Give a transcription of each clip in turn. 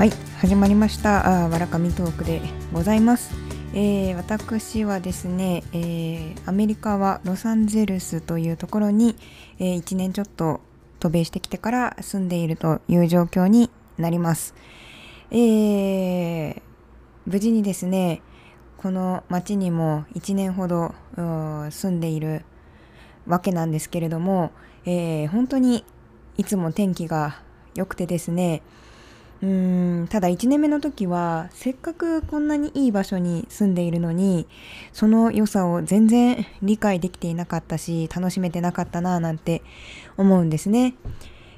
はい始まりました。あわらかみトークでございます、えー私はですね、えーアメリカはロサンゼルスというところに、え1年ちょっと渡米してきてから住んでいるという状況になります、えー無事にですねこの町にも1年ほど住んでいるわけなんですけれども、えー本当にいつも天気が良くてですねうんただ1年目の時はせっかくこんなにいい場所に住んでいるのにその良さを全然理解できていなかったし楽しめてなかったなぁなんて思うんですね。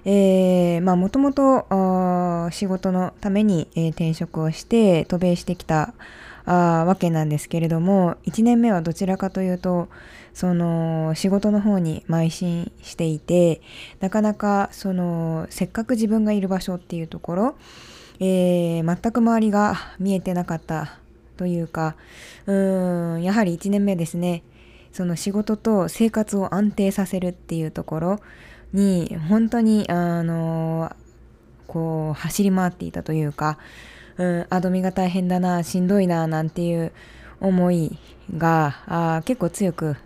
えーまあもともと仕事のために、えー転職をして渡米してきたあわけなんですけれども1年目はどちらかというとその仕事の方に邁進していてなかなかそのせっかく自分がいる場所っていうところ、えー全く周りが見えてなかったというかうーんやはり1年目ですね。その仕事と生活を安定させるっていうところに本当にあのこう走り回っていたというか、うん、あどみが大変だなしんどいななんていう思いがあ結構強く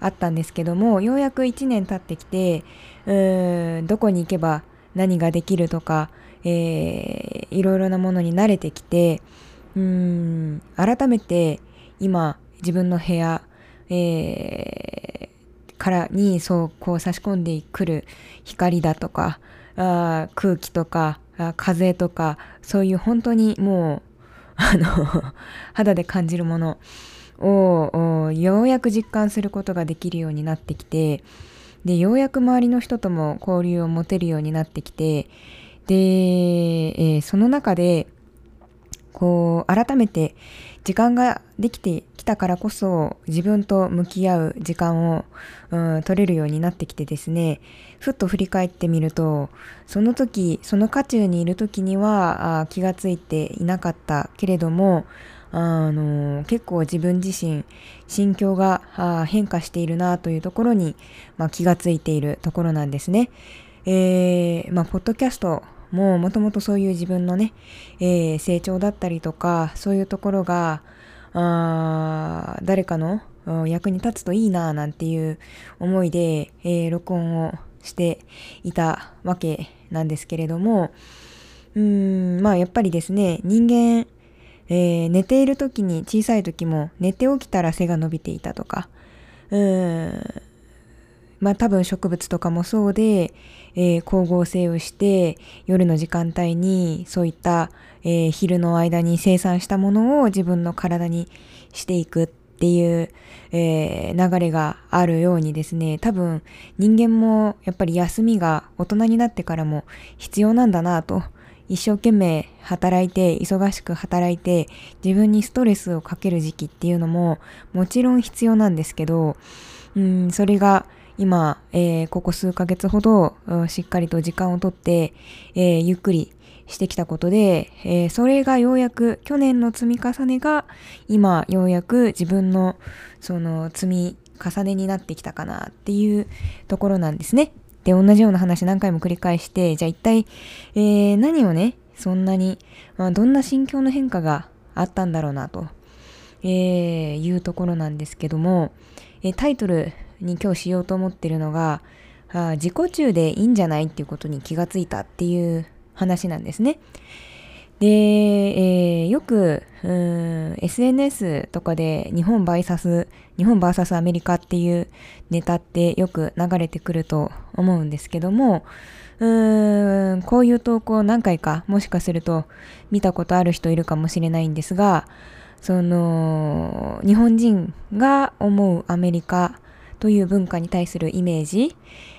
あったんですけどもようやく1年経ってきてうーんどこに行けば何ができるとか、えーいろいろなものに慣れてきてうーん改めて今自分の部屋、えーからにそうこう差し込んでくる光だとかあ空気とか風とかそういう本当にもうあの 肌で感じるものをようやく実感することができるようになってきてでようやく周りの人とも交流を持てるようになってきてで、えーその中でこう改めて時間ができてきたからこそ自分と向き合う時間を、うん、取れるようになってきてですねふっと振り返ってみるとその時その渦中にいる時には気がついていなかったけれどもあの結構自分自身心境が変化しているなというところに、まあ、気がついているところなんですね。えーまあ、ポッドキャストももともとそういう自分のね、えー成長だったりとかそういうところがあ誰かの役に立つといいななんていう思いで、えー録音をしていたわけなんですけれどもうーんまあやっぱりですね人間、えー寝ている時に小さい時も寝て起きたら背が伸びていたとか。うーん。まあ多分植物とかもそうで、えー光合成をして夜の時間帯にそういった、えー昼の間に生産したものを自分の体にしていくっていう、えー流れがあるようにですね。多分人間もやっぱり休みが大人になってからも必要なんだなと一生懸命働いて忙しく働いて自分にストレスをかける時期っていうのももちろん必要なんですけどうんそれが今、えーここ数ヶ月ほどしっかりと時間をとって、えーゆっくりしてきたことで、えーそれがようやく去年の積み重ねが今ようやく自分のその積み重ねになってきたかなっていうところなんですね。で同じような話何回も繰り返してじゃあ一体、えー何をねそんなに、まあ、どんな心境の変化があったんだろうなと、えーいうところなんですけども、えータイトルに今日しようと思ってるのがあ自己中でいいんじゃないっていうことに気がついたっていう話なんですね。で、えーよくうん SNS とかで日本 VS 日本 VS アメリカっていうネタってよく流れてくると思うんですけどもうんこういう投稿何回かもしかすると見たことある人いるかもしれないんですがその日本人が思うアメリカという文化に対するイメージ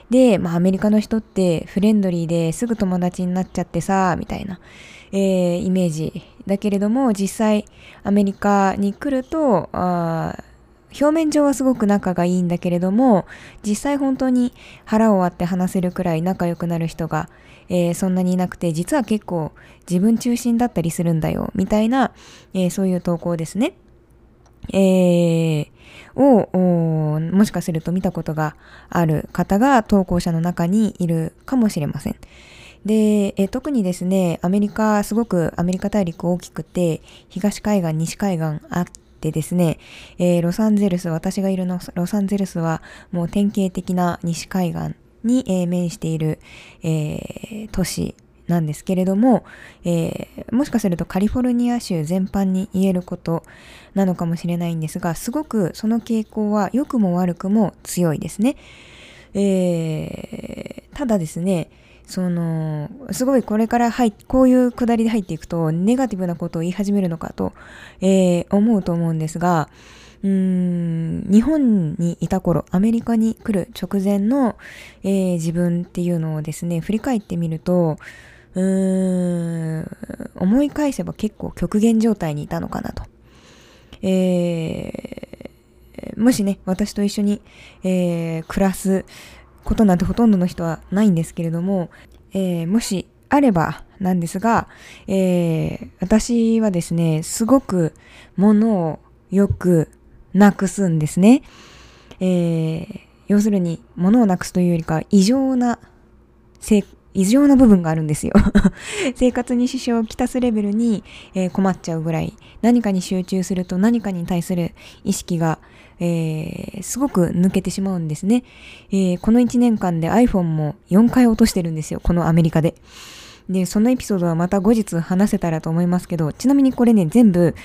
で、まあ、アメリカの人ってフレンドリーですぐ友達になっちゃってさみたいな、えーイメージだけれども実際アメリカに来るとあ表面上はすごく仲がいいんだけれども実際本当に腹を割って話せるくらい仲良くなる人が、えーそんなにいなくて実は結構自分中心だったりするんだよみたいな、えーそういう投稿ですね。えーをもしかすると見たことがある方が投稿者の中にいるかもしれません。で、え特にですね、アメリカ、すごくアメリカ大陸大きくて、東海岸、西海岸あってですね、えー、ロサンゼルス、私がいるのロサンゼルスはもう典型的な西海岸に、えー、面している、えー、都市なんですけれども、えー、もしかするとカリフォルニア州全般に言えることなのかもしれないんですが、すごくその傾向は良くも悪くも強いですね。えー、ただですね、その、すごいこれから入こういうくだりで入っていくと、ネガティブなことを言い始めるのかと、えー、思うと思うんですが、うーん、日本にいた頃、アメリカに来る直前の、えー、自分っていうのをですね、振り返ってみると、うーん、思い返せば結構極限状態にいたのかなと。えー、もしね、私と一緒に、えー、暮らすことなんてほとんどの人はないんですけれども、えー、もしあればなんですが、えー、私はですね、すごく物をよくなくすんですね。えー、要するに物をなくすというよりか異常な異常な部分があるんですよ 生活に支障をきたすレベルに、えー、困っちゃうぐらい何かに集中すると何かに対する意識が、えー、すごく抜けてしまうんですね、えー、この1年間で iPhone も4回落としてるんですよこのアメリカで。で、そのエピソードはまた後日話せたらと思いますけど、ちなみにこれね、全部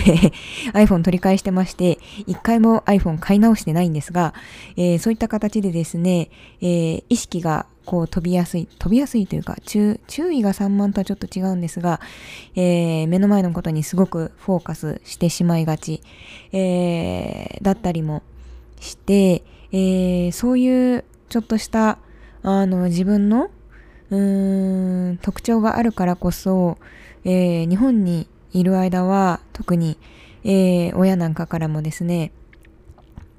iPhone 取り返してまして、一回も iPhone 買い直してないんですが、えー、そういった形でですね、えー、意識がこう飛びやすい、飛びやすいというか、注意が散漫とはちょっと違うんですが、えー、目の前のことにすごくフォーカスしてしまいがち、えー、だったりもして、えー、そういうちょっとした、あの、自分のうーん特徴があるからこそ、え、日本にいる間は特に、え、親なんかからもですね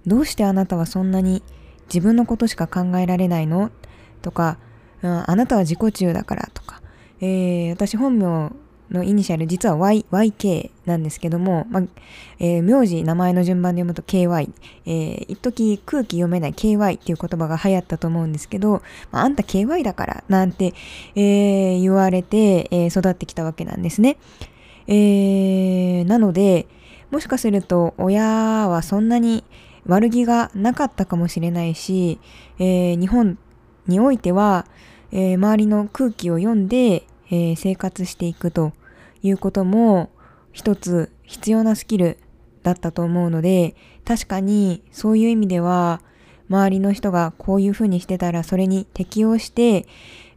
どうしてあなたはそんなに自分のことしか考えられないの？とか、うん、あなたは自己中だからとか、えー、私本名のイニシャル、実は y、YK なんですけども、まあ、えー、名字、名前の順番で読むと KY。えー、一時空気読めない KY っていう言葉が流行ったと思うんですけど、まあ、あんた KY だからなんて、えー、言われて、えー、育ってきたわけなんですね。えー、なので、もしかすると親はそんなに悪気がなかったかもしれないし、えー、日本においては、えー、周りの空気を読んで、えー、生活していくということも一つ必要なスキルだったと思うので、確かにそういう意味では、周りの人がこういうふうにしてたらそれに適応して、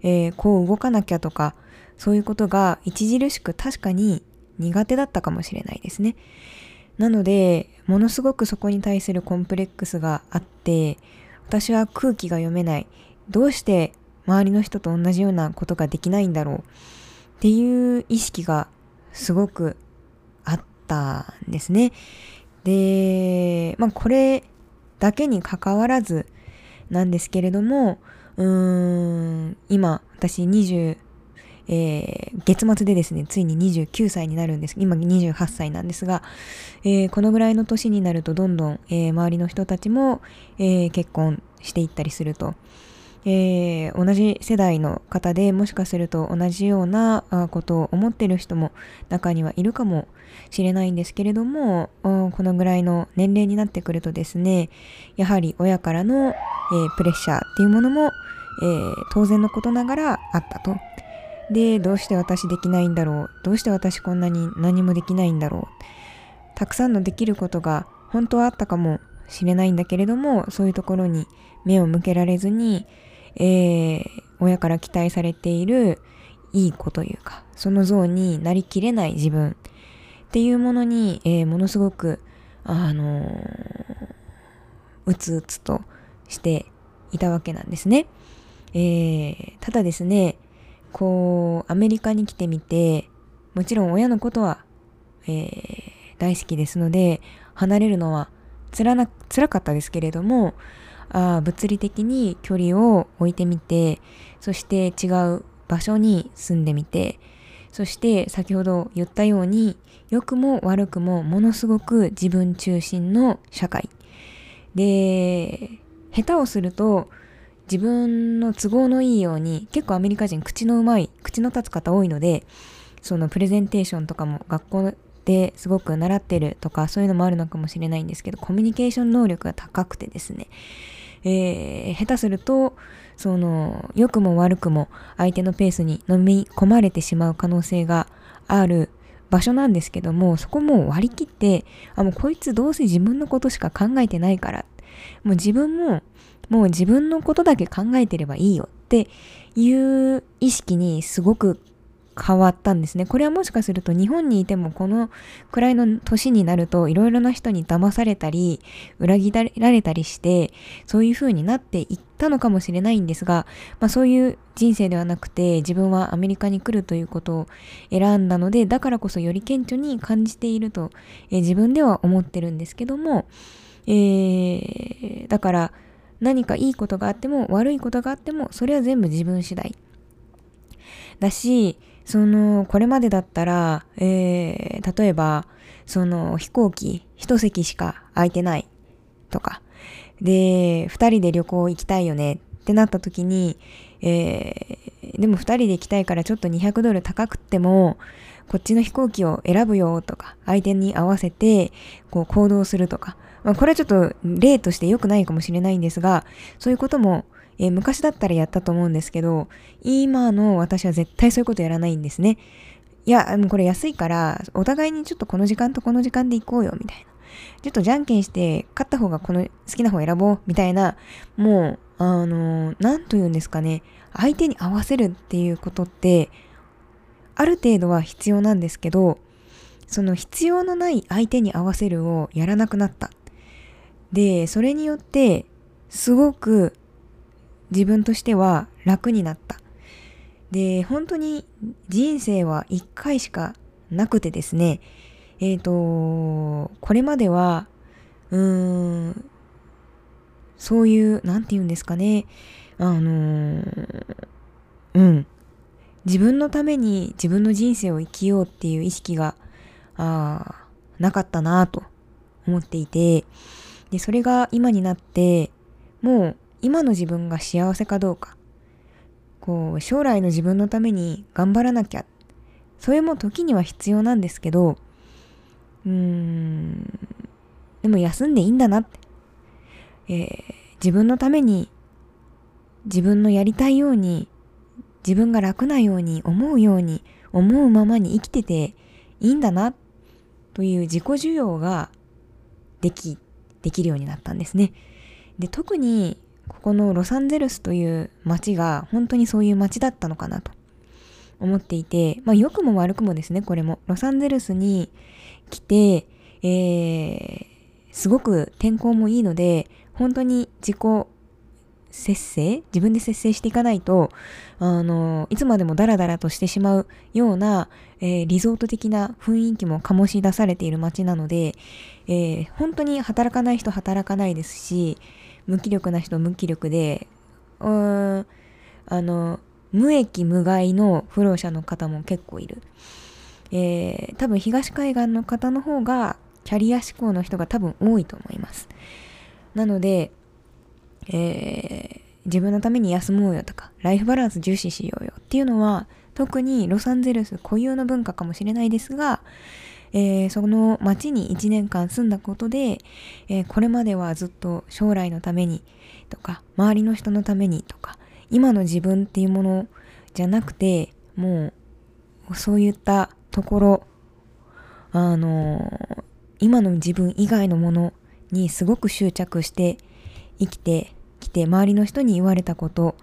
えー、こう動かなきゃとか、そういうことが著しく確かに苦手だったかもしれないですね。なので、ものすごくそこに対するコンプレックスがあって、私は空気が読めない。どうして周りの人と同じようなことができないんだろう？っていう意識がすごくあったんですね。で、まあこれだけに関わらずなんですけれども、うーん、今私20、えー、月末でですね、ついに29歳になるんです。今28歳なんですが、えー、このぐらいの年になるとどんどん、えー、周りの人たちも、え結婚していったりすると。えー、同じ世代の方でもしかすると同じようなことを思ってる人も中にはいるかもしれないんですけれどもこのぐらいの年齢になってくるとですねやはり親からの、えー、プレッシャーっていうものも、えー、当然のことながらあったと。でどうして私できないんだろう？どうして私こんなに何もできないんだろう？たくさんのできることが本当はあったかもしれないんだけれどもそういうところに目を向けられずにえー、親から期待されているいい子というか、その像になりきれない自分っていうものに、えー、ものすごく、あのー、うつうつとしていたわけなんですね。えー、ただですね、こう、アメリカに来てみて、もちろん親のことは、えー、大好きですので、離れるのはつらな、辛かったですけれども、あ物理的に距離を置いてみてそして違う場所に住んでみてそして先ほど言ったように良くも悪くもものすごく自分中心の社会。で下手をすると自分の都合のいいように結構アメリカ人口のうまい口の立つ方多いのでそのプレゼンテーションとかも学校ですごく習ってるとかそういうのもあるのかもしれないんですけどコミュニケーション能力が高くてですね、えー、下手するとその良くも悪くも相手のペースに飲み込まれてしまう可能性がある場所なんですけどもそこも割り切ってあもうこいつどうせ自分のことしか考えてないからもう自分ももう自分のことだけ考えてればいいよっていう意識にすごく変わったんですね。これはもしかすると日本にいてもこのくらいの年になるといろいろな人に騙されたり裏切られたりしてそういう風になっていったのかもしれないんですが、まあ、そういう人生ではなくて自分はアメリカに来るということを選んだのでだからこそより顕著に感じていると、えー、自分では思ってるんですけども、えー、だから何かいいことがあっても悪いことがあってもそれは全部自分次第だしその、これまでだったら、えー、例えば、その飛行機一席しか空いてないとか、で、二人で旅行行きたいよねってなった時に、えー、でも二人で行きたいからちょっと200ドル高くっても、こっちの飛行機を選ぶよとか、相手に合わせて、こう行動するとか、まあ、これはちょっと例として良くないかもしれないんですが、そういうこともえー、昔だったらやったと思うんですけど、今の私は絶対そういうことやらないんですね。いや、もうこれ安いから、お互いにちょっとこの時間とこの時間で行こうよ、みたいな。ちょっとじゃんけんして、勝った方がこの好きな方選ぼう、みたいな、もう、あのー、なんと言うんですかね、相手に合わせるっていうことって、ある程度は必要なんですけど、その必要のない相手に合わせるをやらなくなった。で、それによって、すごく自分としては楽になった。で、本当に人生は一回しかなくてですね、えっ、ー、と、これまでは、うーん、そういう、なんて言うんですかね、あのー、うん、自分のために自分の人生を生きようっていう意識が、あなかったなと思っていて、で、それが今になって、もう今の自分が幸せかどうか、こう、将来の自分のために頑張らなきゃ。それも時には必要なんですけど、うーん、でも休んでいいんだなって。えー、自分のために、自分のやりたいように、自分が楽なように思うように、思うままに生きてていいんだな、という自己需要ができ、できるようになったんですね。で、特にこのロサンゼルスという街が本当にそういう街だったのかなと思っていて、まあ良くも悪くもですね、これも。ロサンゼルスに来て、えー、すごく天候もいいので、本当に自己節制自分で節制していかないと、あの、いつまでもダラダラとしてしまうような、えー、リゾート的な雰囲気も醸し出されている街なので、えー、本当に働かない人働かないですし、無気力な人無気力で、うーん、あの、無益無害の不老者の方も結構いる。えー、多分東海岸の方の方がキャリア志向の人が多分多いと思います。なので、えー、自分のために休もうよとか、ライフバランス重視しようよっていうのは、特にロサンゼルス固有の文化かもしれないですが、えー、その町に1年間住んだことで、えー、これまではずっと将来のためにとか、周りの人のためにとか、今の自分っていうものじゃなくて、もう、そういったところ、あの今の自分以外のものにすごく執着して生きてきて、周りの人に言われたこと、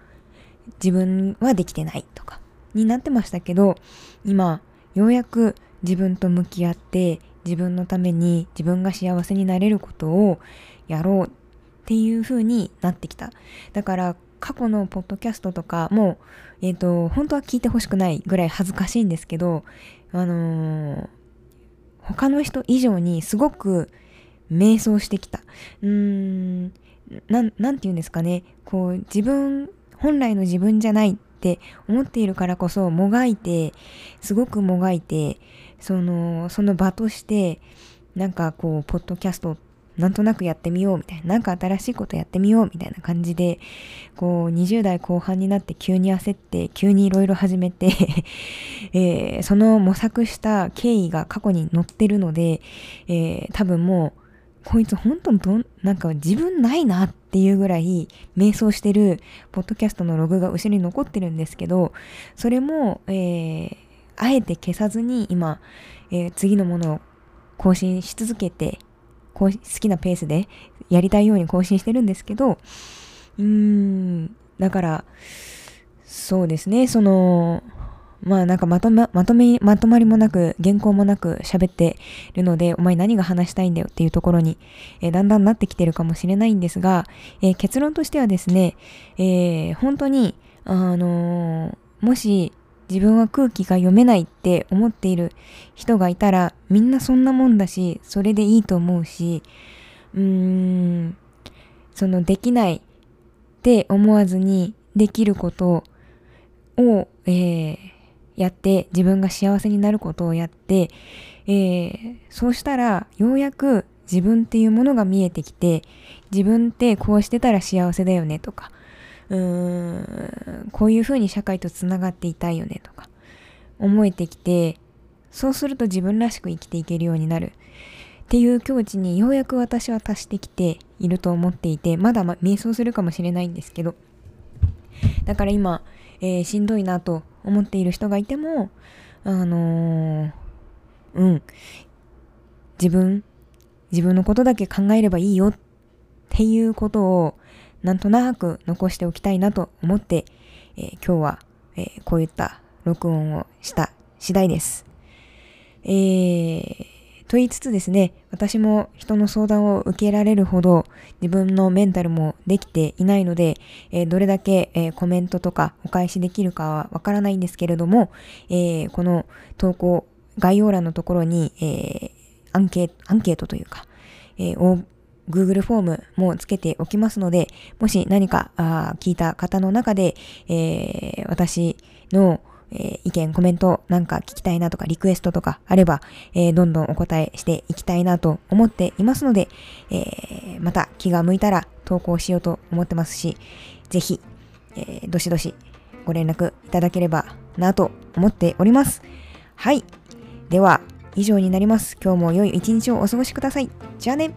自分はできてないとか、になってましたけど、今、ようやく自分と向き合って自分のために自分が幸せになれることをやろうっていう風になってきた。だから過去のポッドキャストとかも、えっ、ー、と、本当は聞いてほしくないぐらい恥ずかしいんですけど、あのー、他の人以上にすごく瞑想してきた。うーん、なん、なんて言うんですかね。こう、自分、本来の自分じゃないって思っているからこそもがいてすごくもがいてそのその場としてなんかこうポッドキャストなんとなくやってみようみたいな、なんか新しいことやってみようみたいな感じで、こう、20代後半になって急に焦って、急にいろいろ始めて えー、その模索した経緯が過去に載ってるので、えー、多分もう、こいつ本当にど、なんか自分ないなっていうぐらい瞑想してるポッドキャストのログが後ろに残ってるんですけど、それも、えー、あえて消さずに今、えー、次のものを更新し続けて、好きなペースでやりたいように更新してるんですけど、うーん、だから、そうですね、その、まあなんかまとま、まとめ、まとまりもなく、原稿もなく喋ってるので、お前何が話したいんだよっていうところに、えー、だんだんなってきてるかもしれないんですが、えー、結論としてはですね、えー、本当に、あのもし自分は空気が読めないって思っている人がいたら、みんなそんなもんだし、それでいいと思うし、うーん、そのできないって思わずにできることを、えー、やって自分が幸せになることをやって、えー、そうしたらようやく自分っていうものが見えてきて自分ってこうしてたら幸せだよねとかうーんこういうふうに社会とつながっていたいよねとか思えてきてそうすると自分らしく生きていけるようになるっていう境地にようやく私は達してきていると思っていてまだま瞑想するかもしれないんですけどだから今、えー、しんどいなと思っている人がいても、あのー、うん、自分、自分のことだけ考えればいいよっていうことをなんとなく残しておきたいなと思って、えー、今日は、えー、こういった録音をした次第です。えーと言いつつですね、私も人の相談を受けられるほど自分のメンタルもできていないので、えー、どれだけ、えー、コメントとかお返しできるかはわからないんですけれども、えー、この投稿概要欄のところに、えアンケアンケートというか、え Google フォームもつけておきますので、もし何かあ聞いた方の中で、え私のえー、意見、コメントなんか聞きたいなとか、リクエストとかあれば、えー、どんどんお答えしていきたいなと思っていますので、えー、また気が向いたら投稿しようと思ってますし、ぜひ、えどしどしご連絡いただければなと思っております。はい。では、以上になります。今日も良い一日をお過ごしください。じゃあね。